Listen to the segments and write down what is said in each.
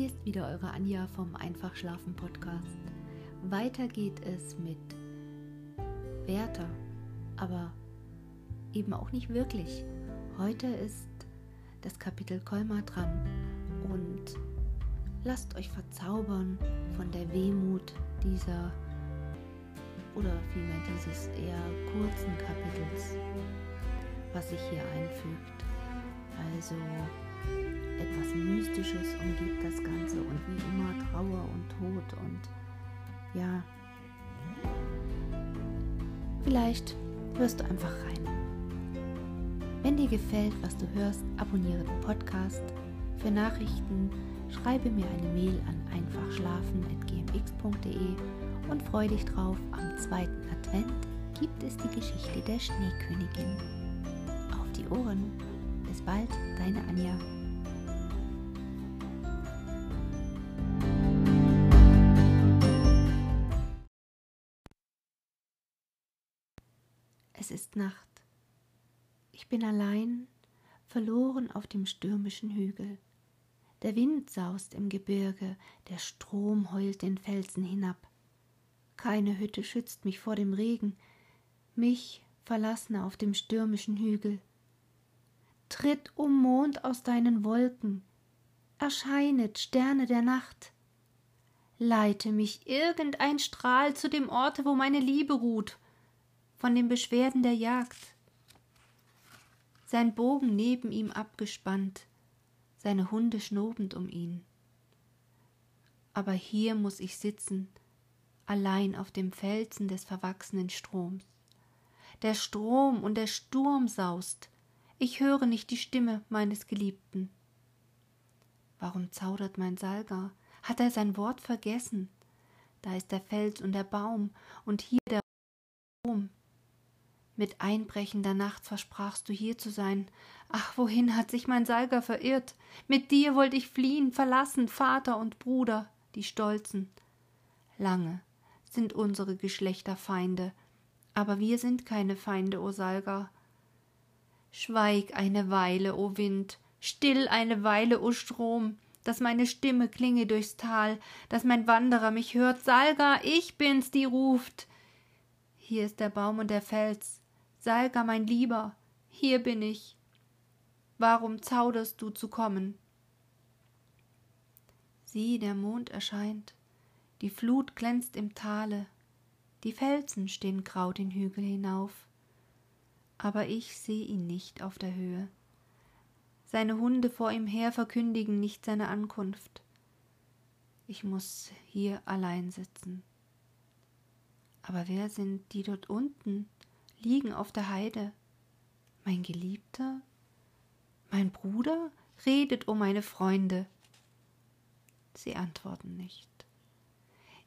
Hier ist wieder eure Anja vom Einfach Schlafen Podcast. Weiter geht es mit Werther, aber eben auch nicht wirklich. Heute ist das Kapitel Kolmar dran und lasst euch verzaubern von der Wehmut dieser oder vielmehr dieses eher kurzen Kapitels, was sich hier einfügt. Also etwas Mystisches umgibt das Ganze und wie immer Trauer und Tod und ja, vielleicht hörst du einfach rein. Wenn dir gefällt, was du hörst, abonniere den Podcast. Für Nachrichten schreibe mir eine Mail an einfachschlafen.gmx.de und freue dich drauf, am zweiten Advent gibt es die Geschichte der Schneekönigin. Auf die Ohren! Bis bald, deine Anja. Ist Nacht. Ich bin allein, verloren auf dem stürmischen Hügel. Der Wind saust im Gebirge, der Strom heult den Felsen hinab. Keine Hütte schützt mich vor dem Regen, mich verlassen auf dem stürmischen Hügel. Tritt, um Mond, aus deinen Wolken, erscheinet, Sterne der Nacht. Leite mich irgendein Strahl zu dem Orte, wo meine Liebe ruht, von den Beschwerden der Jagd. Sein Bogen neben ihm abgespannt, seine Hunde schnobend um ihn. Aber hier muss ich sitzen, allein auf dem Felsen des verwachsenen Stroms. Der Strom und der Sturm saust, ich höre nicht die Stimme meines Geliebten. Warum zaudert mein Salga? Hat er sein Wort vergessen? Da ist der Fels und der Baum und hier der Strom. Mit einbrechender Nacht versprachst du hier zu sein. Ach, wohin hat sich mein Salga verirrt? Mit dir wollt ich fliehen, verlassen, Vater und Bruder, die Stolzen. Lange sind unsere Geschlechter Feinde, aber wir sind keine Feinde, o Salga. Schweig eine Weile, o Wind, still eine Weile, o Strom, dass meine Stimme klinge durchs Tal, dass mein Wanderer mich hört, Salga, ich bin's, die ruft. Hier ist der Baum und der Fels, Salga, mein Lieber, hier bin ich. Warum zauderst du zu kommen? Sieh, der Mond erscheint, die Flut glänzt im Tale, die Felsen stehen grau den Hügel hinauf, aber ich seh ihn nicht auf der Höhe. Seine Hunde vor ihm her verkündigen nicht seine Ankunft. Ich muss hier allein sitzen. Aber wer sind die dort unten? Liegen auf der Heide. Mein Geliebter, mein Bruder redet um meine Freunde. Sie antworten nicht.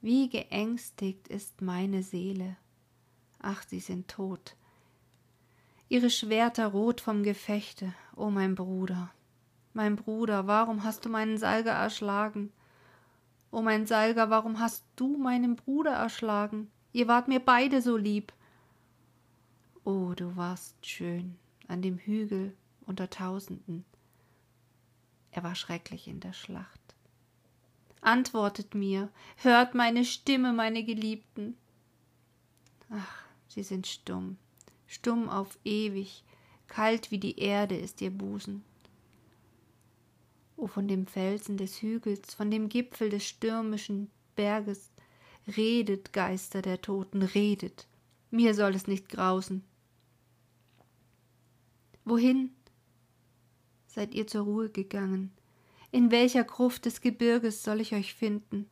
Wie geängstigt ist meine Seele. Ach, sie sind tot. Ihre Schwerter rot vom Gefechte, o oh mein Bruder. Mein Bruder, warum hast du meinen Salger erschlagen? O oh mein Salger, warum hast du meinen Bruder erschlagen? Ihr wart mir beide so lieb. Oh, du warst schön an dem Hügel unter Tausenden. Er war schrecklich in der Schlacht. Antwortet mir, hört meine Stimme, meine Geliebten. Ach, sie sind stumm, stumm auf ewig, kalt wie die Erde ist ihr Busen. O von dem Felsen des Hügels, von dem Gipfel des stürmischen Berges, redet, Geister der Toten, redet, mir soll es nicht grausen. Wohin seid ihr zur Ruhe gegangen? In welcher Gruft des Gebirges soll ich euch finden?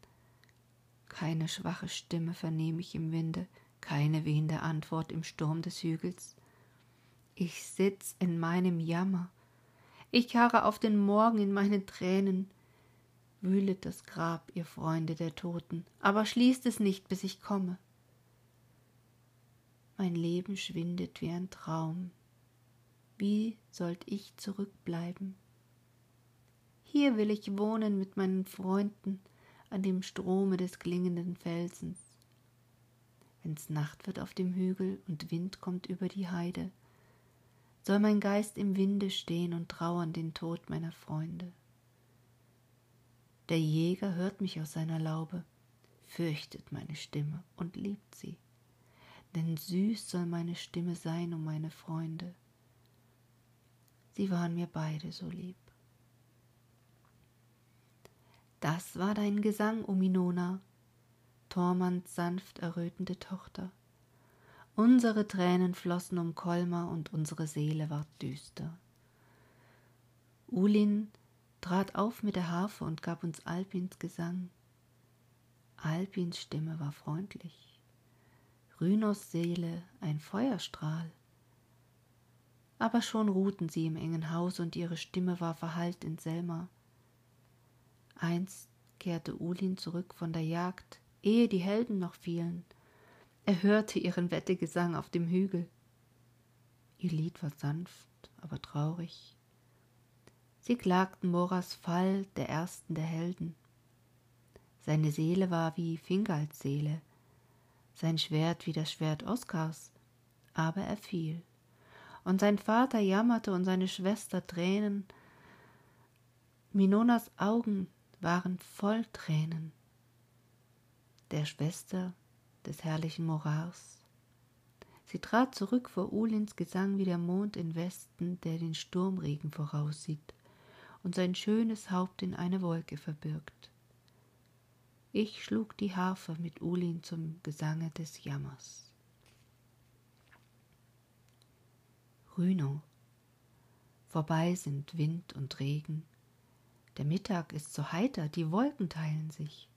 Keine schwache Stimme vernehme ich im Winde, keine wehende Antwort im Sturm des Hügels. Ich sitz in meinem Jammer, ich harre auf den Morgen in meinen Tränen. Wühlet das Grab, ihr Freunde der Toten, aber schließt es nicht, bis ich komme. Mein Leben schwindet wie ein Traum, wie sollt ich zurückbleiben? Hier will ich wohnen mit meinen Freunden an dem Strome des klingenden Felsens. Wenn's Nacht wird auf dem Hügel und Wind kommt über die Heide, soll mein Geist im Winde stehen und trauern den Tod meiner Freunde. Der Jäger hört mich aus seiner Laube, fürchtet meine Stimme und liebt sie. Denn süß soll meine Stimme sein um meine Freunde. Sie waren mir beide so lieb. Das war dein Gesang, O Minona, Tormanns sanft errötende Tochter. Unsere Tränen flossen um Kolmar und unsere Seele ward düster. Ulin trat auf mit der Harfe und gab uns Alpins Gesang. Alpins Stimme war freundlich, Rhynos Seele ein Feuerstrahl. Aber schon ruhten sie im engen Haus und ihre Stimme war verhallt in Selma. Einst kehrte Ulin zurück von der Jagd, ehe die Helden noch fielen. Er hörte ihren Wettegesang auf dem Hügel. Ihr Lied war sanft, aber traurig. Sie klagten Moras Fall, der ersten der Helden. Seine Seele war wie Fingalds Seele, sein Schwert wie das Schwert Oskars, aber er fiel. Und sein Vater jammerte und seine Schwester Tränen. Minonas Augen waren voll Tränen. Der Schwester des herrlichen Morars. Sie trat zurück vor Ulins Gesang wie der Mond in Westen, der den Sturmregen voraussieht und sein schönes Haupt in eine Wolke verbirgt. Ich schlug die Harfe mit Ulin zum Gesange des Jammers. Rüno. Vorbei sind Wind und Regen, der Mittag ist so heiter, die Wolken teilen sich.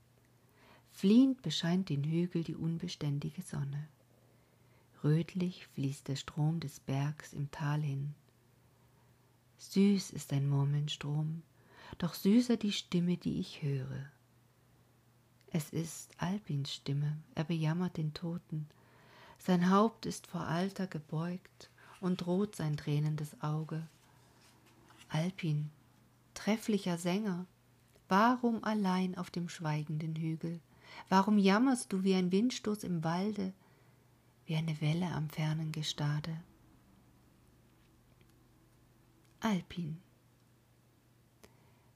Fliehend bescheint den Hügel die unbeständige Sonne. Rötlich fließt der Strom des Bergs im Tal hin. Süß ist ein Murmelnstrom, doch süßer die Stimme, die ich höre. Es ist Alpins Stimme, er bejammert den Toten. Sein Haupt ist vor Alter gebeugt und droht sein tränendes Auge. Alpin, trefflicher Sänger, warum allein auf dem schweigenden Hügel? Warum jammerst du wie ein Windstoß im Walde, wie eine Welle am fernen Gestade? Alpin.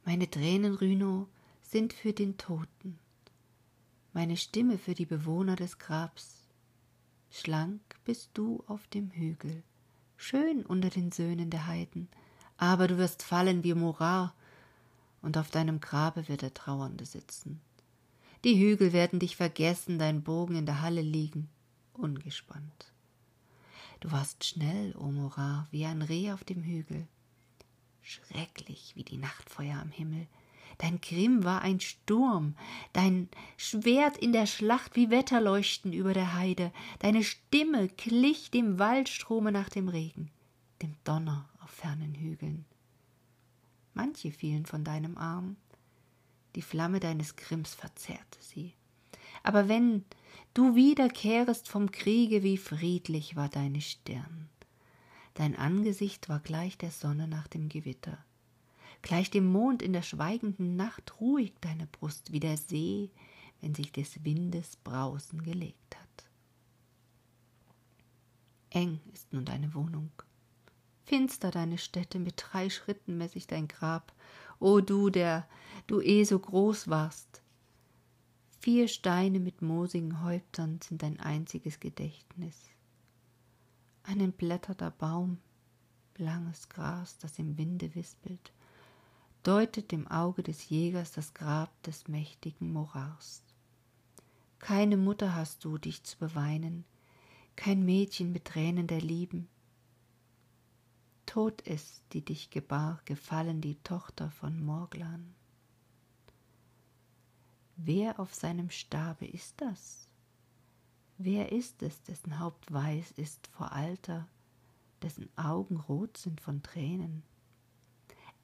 Meine Tränen, Rhino, sind für den Toten, meine Stimme für die Bewohner des Grabs. Schlank bist du auf dem Hügel, schön unter den Söhnen der Heiden, aber du wirst fallen wie Morar, und auf deinem Grabe wird der Trauernde sitzen. Die Hügel werden dich vergessen, dein Bogen in der Halle liegen, ungespannt. Du warst schnell, o Morar, wie ein Reh auf dem Hügel, schrecklich wie die Nachtfeuer am Himmel. Dein Grimm war ein Sturm, dein Schwert in der Schlacht wie Wetterleuchten über der Heide, deine Stimme glich dem Waldstrome nach dem Regen, dem Donner auf fernen Hügeln. Manche fielen von deinem Arm, die Flamme deines Grimms verzehrte sie. Aber wenn du wiederkehrest vom Kriege, wie friedlich war deine Stirn. Dein Angesicht war gleich der Sonne nach dem Gewitter, gleich dem Mond in der schweigenden Nacht ruhig deine Brust wie der See, wenn sich des Windes Brausen gelegt hat. Eng ist nun deine Wohnung, finster deine Stätte, mit drei Schritten mess ich dein Grab, o du, der du eh so groß warst. Vier Steine mit moosigen Häuptern sind dein einziges Gedächtnis. Ein entblätterter Baum, langes Gras, das im Winde wispelt, deutet dem Auge des Jägers das Grab des mächtigen Morars. Keine Mutter hast du, dich zu beweinen, kein Mädchen mit Tränen der Lieben, Tot ist, die dich gebar, gefallen die Tochter von Morglan. Wer auf seinem Stabe ist das? Wer ist es, dessen Haupt weiß ist vor Alter, dessen Augen rot sind von Tränen?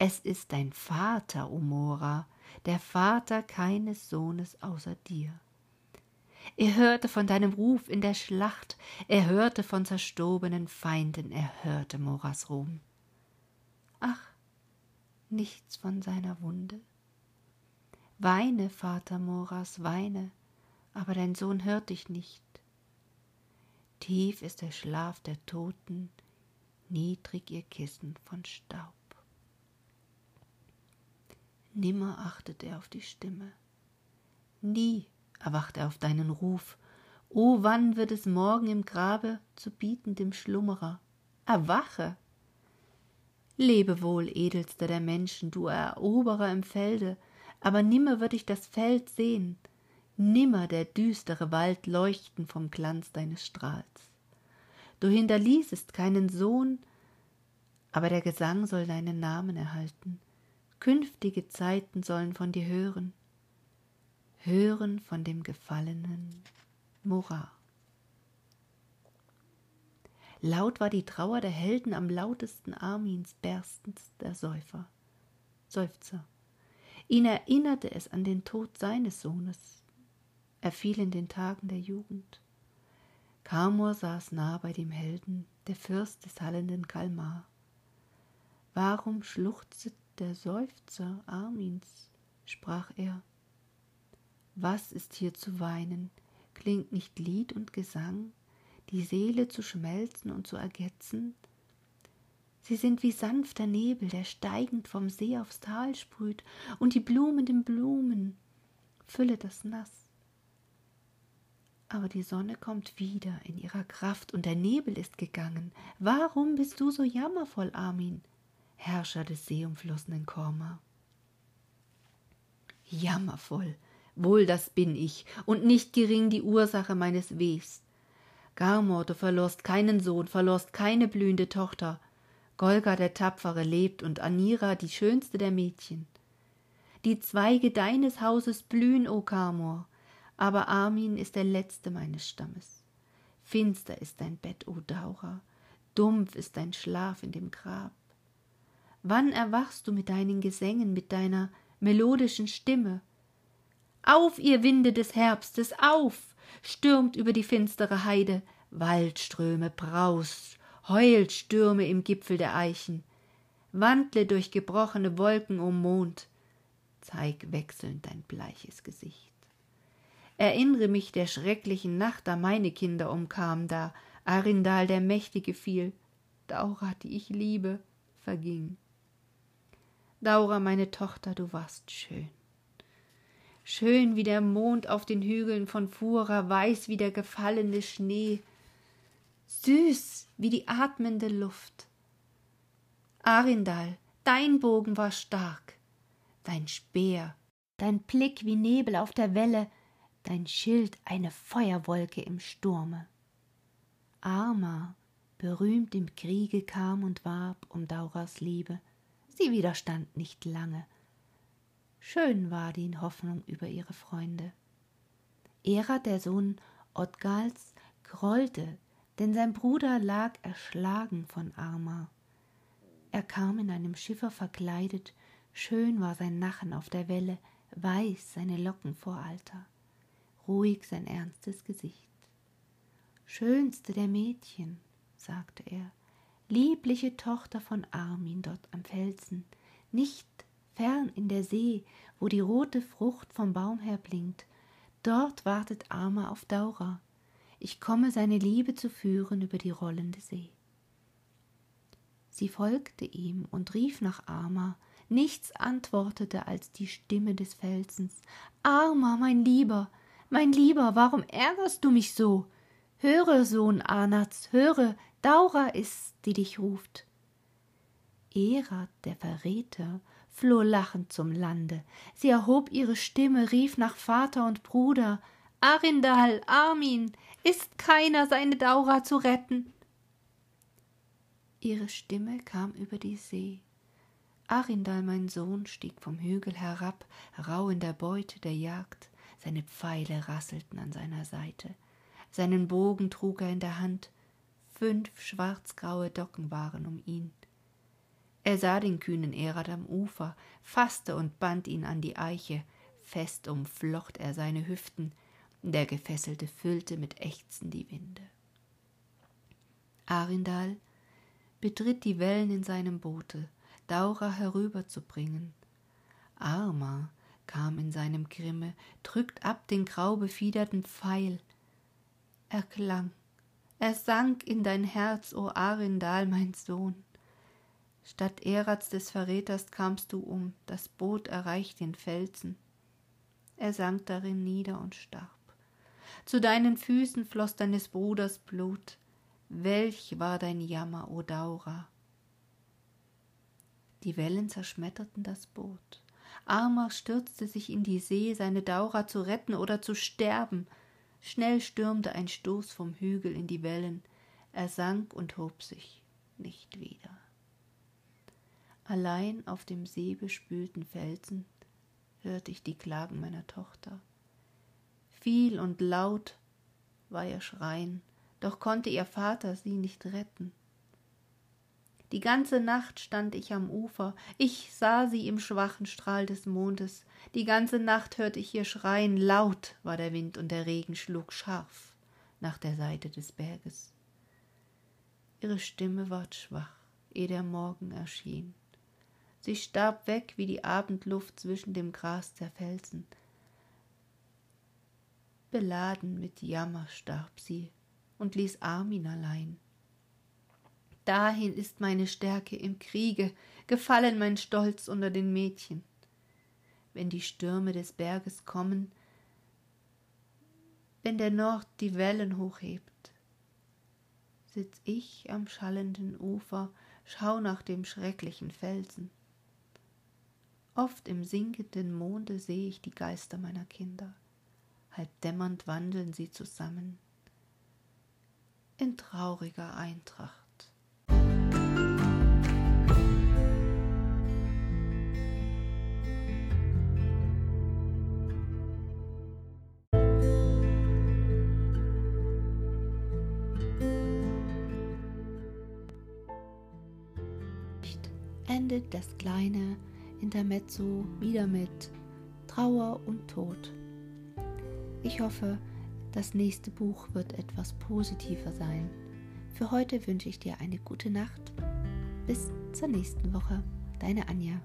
Es ist dein Vater, Umora, der Vater keines Sohnes außer dir. Er hörte von deinem Ruf in der Schlacht, er hörte von zerstobenen Feinden, er hörte Moras Ruhm. Ach, nichts von seiner Wunde. Weine, Vater Moras, weine, aber dein Sohn hört dich nicht. Tief ist der Schlaf der Toten, niedrig ihr Kissen von Staub. Nimmer achtet er auf die Stimme. Nie erwacht er auf deinen Ruf. O wann wird es morgen im Grabe zu bieten dem Schlummerer? Erwache! Lebe wohl, edelster der Menschen, du Eroberer im Felde, aber nimmer wird ich das Feld sehen, nimmer der düstere Wald leuchten vom Glanz deines Strahls. Du hinterließest keinen Sohn, aber der Gesang soll deinen Namen erhalten, künftige Zeiten sollen von dir hören, hören von dem gefallenen Morar. Laut war die Trauer der Helden am lautesten Armins berstens der Säufer. Seufzer. Ihn erinnerte es an den Tod seines Sohnes. Er fiel in den Tagen der Jugend. Kamor saß nah bei dem Helden, der Fürst des hallenden Kalmar. Warum schluchzet der Seufzer Armins? sprach er. Was ist hier zu weinen? Klingt nicht Lied und Gesang, die Seele zu schmelzen und zu ergetzen? Sie sind wie sanfter Nebel, der steigend vom See aufs Tal sprüht, und die blumenden Blumen fülle das Nass. Aber die Sonne kommt wieder in ihrer Kraft, und der Nebel ist gegangen. Warum bist du so jammervoll, Armin, Herrscher des seeumflossenen Korma? Jammervoll, wohl das bin ich, und nicht gering die Ursache meines Wehs. Garmor, du verlorst keinen Sohn, verlorst keine blühende Tochter. Golga der Tapfere lebt und Anira die schönste der Mädchen. Die Zweige deines Hauses blühen, o Kamor, aber Armin ist der letzte meines Stammes. Finster ist dein Bett, o Daura, dumpf ist dein Schlaf in dem Grab. Wann erwachst du mit deinen Gesängen, mit deiner melodischen Stimme? Auf, ihr Winde des Herbstes, auf! stürmt über die finstere Heide, Waldströme braust, heult Stürme im Gipfel der Eichen, wandle durch gebrochene Wolken, o Mond, zeig wechselnd dein bleiches Gesicht. Erinnre mich der schrecklichen Nacht, da meine Kinder umkamen, da Arindal der Mächtige fiel, Daura, die ich liebe, verging. Daura, meine Tochter, du warst schön. Schön wie der Mond auf den Hügeln von Fura, weiß wie der gefallene Schnee, süß wie die atmende Luft. Arindal, dein Bogen war stark, dein Speer, dein Blick wie Nebel auf der Welle, dein Schild eine Feuerwolke im Sturme. Arma, berühmt im Kriege kam und warb um Dauras Liebe, sie widerstand nicht lange, Schön war die Hoffnung über ihre Freunde. Era, der Sohn Ottgals, grollte, denn sein Bruder lag erschlagen von Arma. Er kam in einem Schiffer verkleidet, schön war sein Nachen auf der Welle, weiß seine Locken vor Alter, ruhig sein ernstes Gesicht. Schönste der Mädchen, sagte er, liebliche Tochter von Armin dort am Felsen, nicht fern in der See, wo die rote Frucht vom Baum her blinkt, dort wartet Arma auf Daura. Ich komme, seine Liebe zu führen über die rollende See. Sie folgte ihm und rief nach Arma. Nichts antwortete als die Stimme des Felsens. Arma, mein Lieber, mein Lieber, warum ärgerst du mich so? Höre, Sohn Arnats, höre, Daura ist's, die dich ruft. Erat, der Verräter, floh lachend zum Lande. Sie erhob ihre Stimme, rief nach Vater und Bruder. Arindal, Armin, ist keiner seine Daura zu retten? Ihre Stimme kam über die See. Arindal, mein Sohn, stieg vom Hügel herab, rau in der Beute der Jagd. Seine Pfeile rasselten an seiner Seite. Seinen Bogen trug er in der Hand. Fünf schwarzgraue Docken waren um ihn. Er sah den kühnen Erad am Ufer, fasste und band ihn an die Eiche, fest umflocht er seine Hüften, der Gefesselte füllte mit Ächzen die Winde. Arindal betritt die Wellen in seinem Boote, Daura herüberzubringen. Arma kam in seinem Grimme, drückt ab den graubefiederten Pfeil. Er klang, er sank in dein Herz, o Arindal, mein Sohn. Statt Eratz des Verräters kamst du um, das Boot erreicht den Felsen. Er sank darin nieder und starb. Zu deinen Füßen floß deines Bruders Blut. Welch war dein Jammer, o Daura! Die Wellen zerschmetterten das Boot. Armer stürzte sich in die See, seine Daura zu retten oder zu sterben. Schnell stürmte ein Stoß vom Hügel in die Wellen. Er sank und hob sich nicht wieder. Allein auf dem seebespülten Felsen hörte ich die Klagen meiner Tochter. Viel und laut war ihr Schreien, doch konnte ihr Vater sie nicht retten. Die ganze Nacht stand ich am Ufer, ich sah sie im schwachen Strahl des Mondes, die ganze Nacht hörte ich ihr schreien, laut war der Wind und der Regen schlug scharf nach der Seite des Berges. Ihre Stimme ward schwach, ehe der Morgen erschien. Sie starb weg wie die Abendluft zwischen dem Gras der Felsen. Beladen mit Jammer starb sie und ließ Armin allein. Dahin ist meine Stärke im Kriege, gefallen mein Stolz unter den Mädchen. Wenn die Stürme des Berges kommen, wenn der Nord die Wellen hochhebt, sitz ich am schallenden Ufer, schau nach dem schrecklichen Felsen. Oft im sinkenden Monde seh ich die Geister meiner Kinder, halb dämmernd wandeln sie zusammen in trauriger Eintracht. Endet das kleine Intermezzo wieder mit Trauer und Tod. Ich hoffe, das nächste Buch wird etwas positiver sein. Für heute wünsche ich dir eine gute Nacht. Bis zur nächsten Woche. Deine Anja.